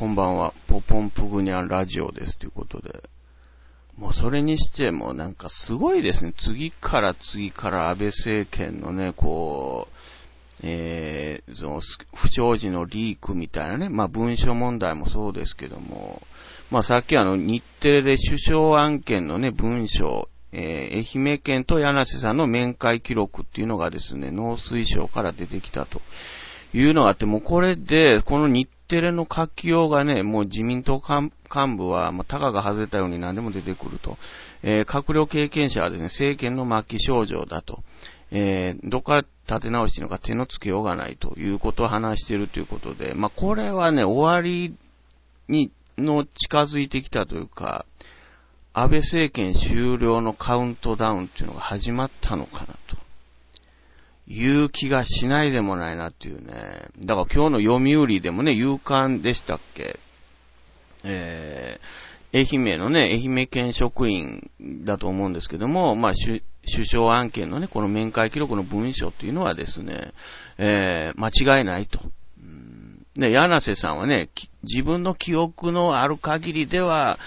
こんばんは、ポポンプグニャンラジオですということで。もうそれにしてもなんかすごいですね。次から次から安倍政権のね、こう、えー、その不祥事のリークみたいなね、まあ文書問題もそうですけども、まあさっきあの日テレで首相案件のね、文書、えー、愛媛県と柳瀬さんの面会記録っていうのがですね、農水省から出てきたというのがあって、もうこれで、この日テレの書きようがね、もう自民党幹部は、まあ、タガが外れたように何でも出てくると。えー、閣僚経験者はですね、政権の末期症状だと。えー、どっから立て直しているのか手のつけようがないということを話しているということで、まあ、これはね、終わりに、の近づいてきたというか、安倍政権終了のカウントダウンっていうのが始まったのかなと。いう気がしないでもないなっていうね。だから今日の読売でもね、勇敢でしたっけ？えー、愛媛のね、愛媛県職員だと思うんですけども、まあ、首相案件のね、この面会記録の文書っていうのはですね、えー、間違いないと。で、柳瀬さんはね、自分の記憶のある限りでは、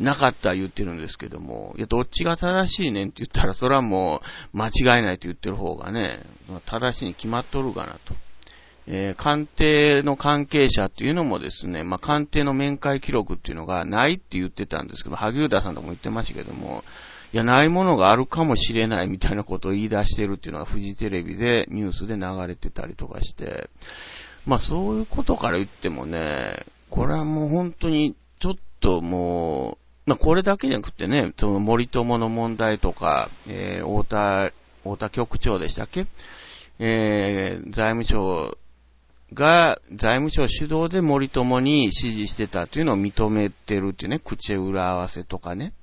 なかった言ってるんですけども、いや、どっちが正しいねんって言ったら、それはもう間違いないと言ってる方がね、正しいに決まっとるかなと。えー、官邸の関係者っていうのもですね、まあ、官邸の面会記録っていうのがないって言ってたんですけど、萩生田さんとも言ってましたけども、いや、ないものがあるかもしれないみたいなことを言い出してるっていうのがフジテレビでニュースで流れてたりとかして、まあそういうことから言ってもね、これはもう本当にちょっともう、まあ、これだけじゃなくてね、その森友の問題とか、えー、太田、太田局長でしたっけ？えー、財務省が、財務省主導で森友に指示してたというのを認めてるっていうね、口裏合わせとかね。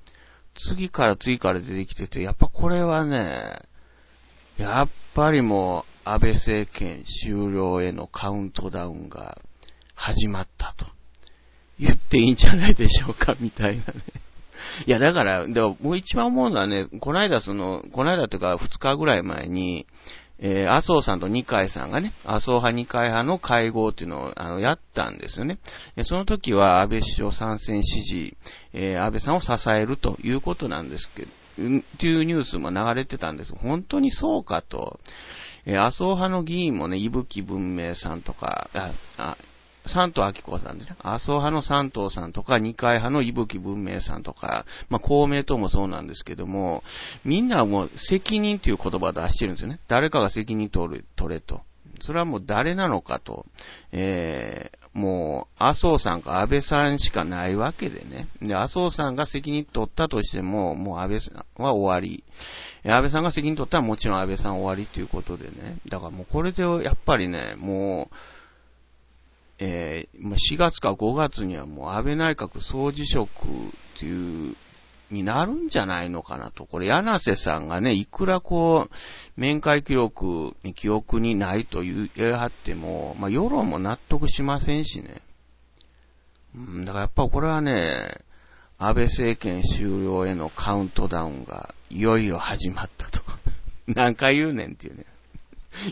次から次から出てきてて、やっぱこれはね、やっぱりもう安倍政権終了へのカウントダウンが始まった。言っていいんじゃないでしょうか、みたいなね。いや、だから、でも、僕一番思うのはね、この間その、この間というか、二日ぐらい前に、えー、麻生さんと二階さんがね、麻生派二階派の会合っていうのを、あの、やったんですよね。その時は安倍首相参戦支持、えー、安倍さんを支えるということなんですけど、っていうニュースも流れてたんです。本当にそうかと。えー、麻生派の議員もね、伊吹文明さんとか、あ、あ三藤明子さんでね。麻生派の三藤さんとか、二階派の伊吹文明さんとか、まあ、公明党もそうなんですけども、みんなもう責任っていう言葉を出してるんですよね。誰かが責任取る、取れと。それはもう誰なのかと。えー、もう、麻生さんか安倍さんしかないわけでね。で、麻生さんが責任取ったとしても、もう安倍さんは終わり。安倍さんが責任取ったらもちろん安倍さん終わりということでね。だからもうこれでやっぱりね、もう、えー、4月か5月にはもう安倍内閣総辞職っていう、になるんじゃないのかなと。これ、柳瀬さんがね、いくらこう、面会記録、記憶にないと言いはっても、まあ、世論も納得しませんしね。うん、だからやっぱこれはね、安倍政権終了へのカウントダウンがいよいよ始まったと。何回言うねんっていうね。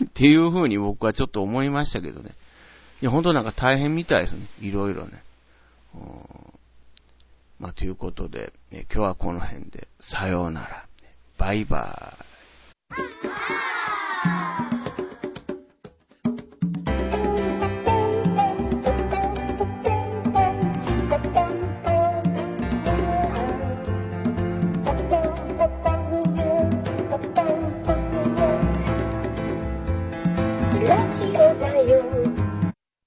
っていう風に僕はちょっと思いましたけどね。いや、本当なんか大変みたいですね。いろいろね。まあ、ということで、今日はこの辺で、さようなら。バイバーイ。